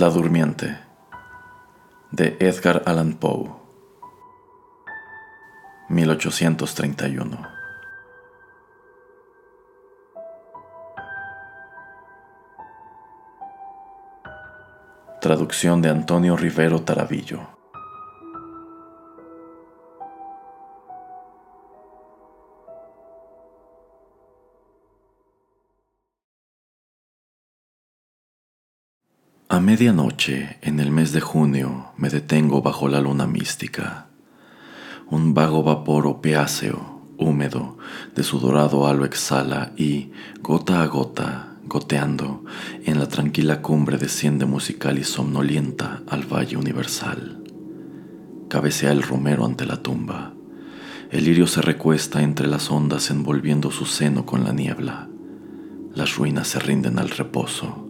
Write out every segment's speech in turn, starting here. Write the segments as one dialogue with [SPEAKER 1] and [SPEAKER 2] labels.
[SPEAKER 1] La Durmiente de Edgar Allan Poe 1831 Traducción de Antonio Rivero Taravillo medianoche, en el mes de junio, me detengo bajo la luna mística. Un vago vapor opiáceo, húmedo, de su dorado halo exhala y, gota a gota, goteando, en la tranquila cumbre desciende musical y somnolienta al valle universal. Cabecea el romero ante la tumba. El lirio se recuesta entre las ondas envolviendo su seno con la niebla. Las ruinas se rinden al reposo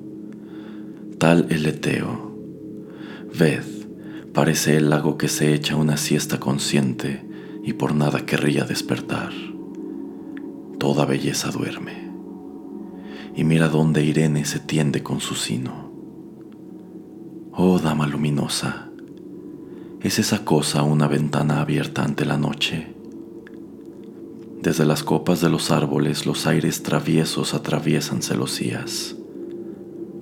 [SPEAKER 1] tal el Eteo. Ved, parece el lago que se echa una siesta consciente y por nada querría despertar. Toda belleza duerme. Y mira dónde Irene se tiende con su sino. Oh dama luminosa, ¿es esa cosa una ventana abierta ante la noche? Desde las copas de los árboles los aires traviesos atraviesan celosías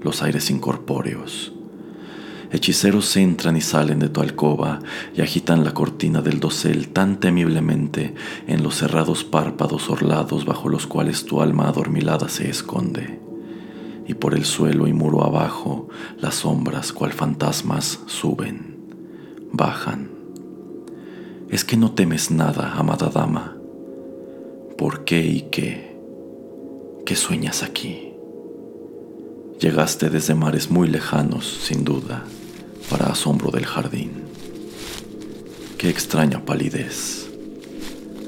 [SPEAKER 1] los aires incorpóreos. Hechiceros entran y salen de tu alcoba y agitan la cortina del dosel tan temiblemente en los cerrados párpados orlados bajo los cuales tu alma adormilada se esconde. Y por el suelo y muro abajo las sombras cual fantasmas suben, bajan. ¿Es que no temes nada, amada dama? ¿Por qué y qué? ¿Qué sueñas aquí? Llegaste desde mares muy lejanos, sin duda, para asombro del jardín. Qué extraña palidez,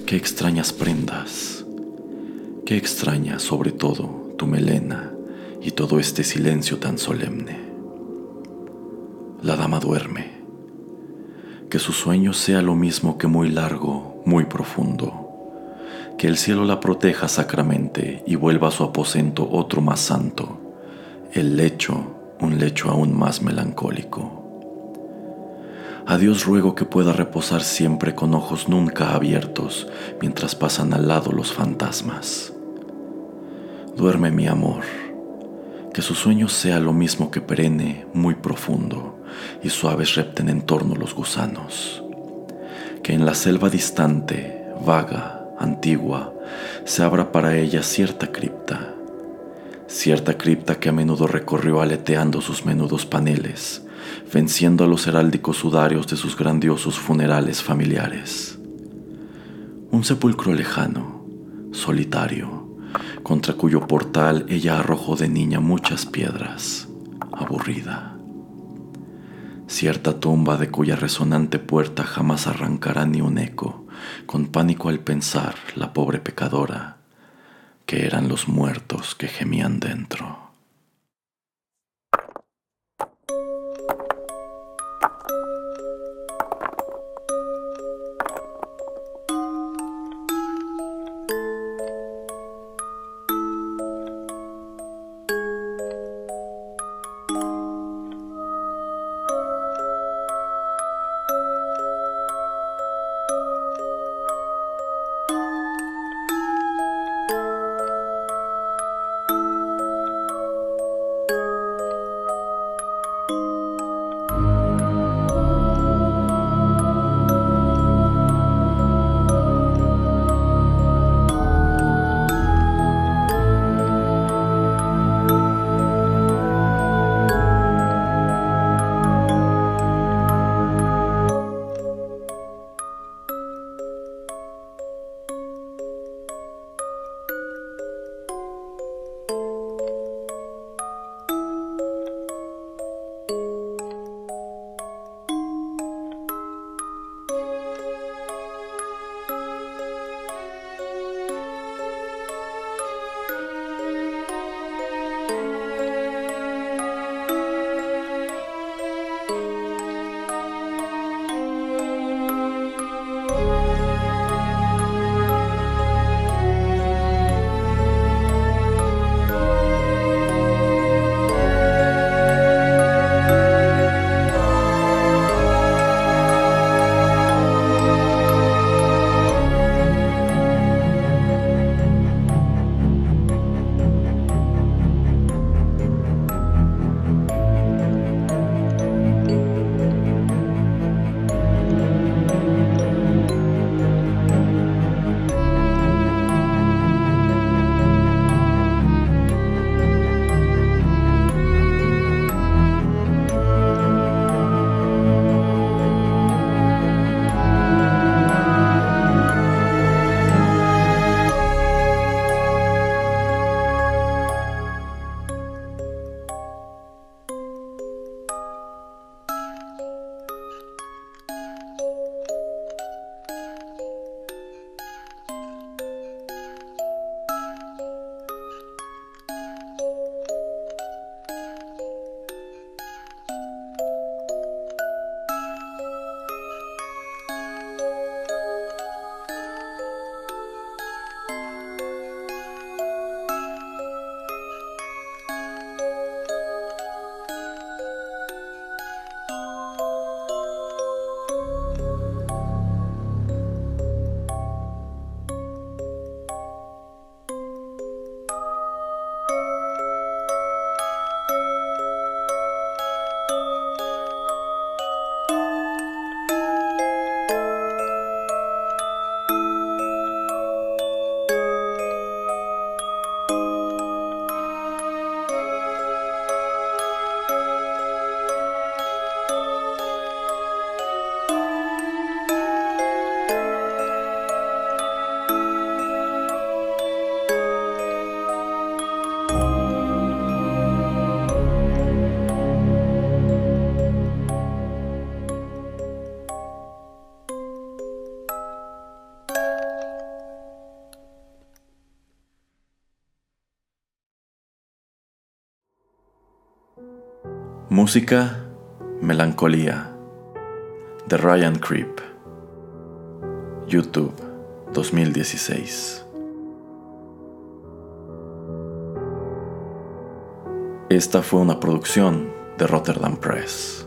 [SPEAKER 1] qué extrañas prendas, qué extraña sobre todo tu melena y todo este silencio tan solemne. La dama duerme. Que su sueño sea lo mismo que muy largo, muy profundo. Que el cielo la proteja sacramente y vuelva a su aposento otro más santo el lecho un lecho aún más melancólico. A Dios ruego que pueda reposar siempre con ojos nunca abiertos mientras pasan al lado los fantasmas. Duerme mi amor, que su sueño sea lo mismo que perenne, muy profundo, y suaves repten en torno los gusanos. Que en la selva distante, vaga, antigua, se abra para ella cierta cripta cierta cripta que a menudo recorrió aleteando sus menudos paneles, venciendo a los heráldicos sudarios de sus grandiosos funerales familiares. Un sepulcro lejano, solitario, contra cuyo portal ella arrojó de niña muchas piedras, aburrida. Cierta tumba de cuya resonante puerta jamás arrancará ni un eco, con pánico al pensar la pobre pecadora que eran los muertos que gemían Música Melancolía de Ryan Creep. YouTube 2016. Esta fue una producción de Rotterdam Press.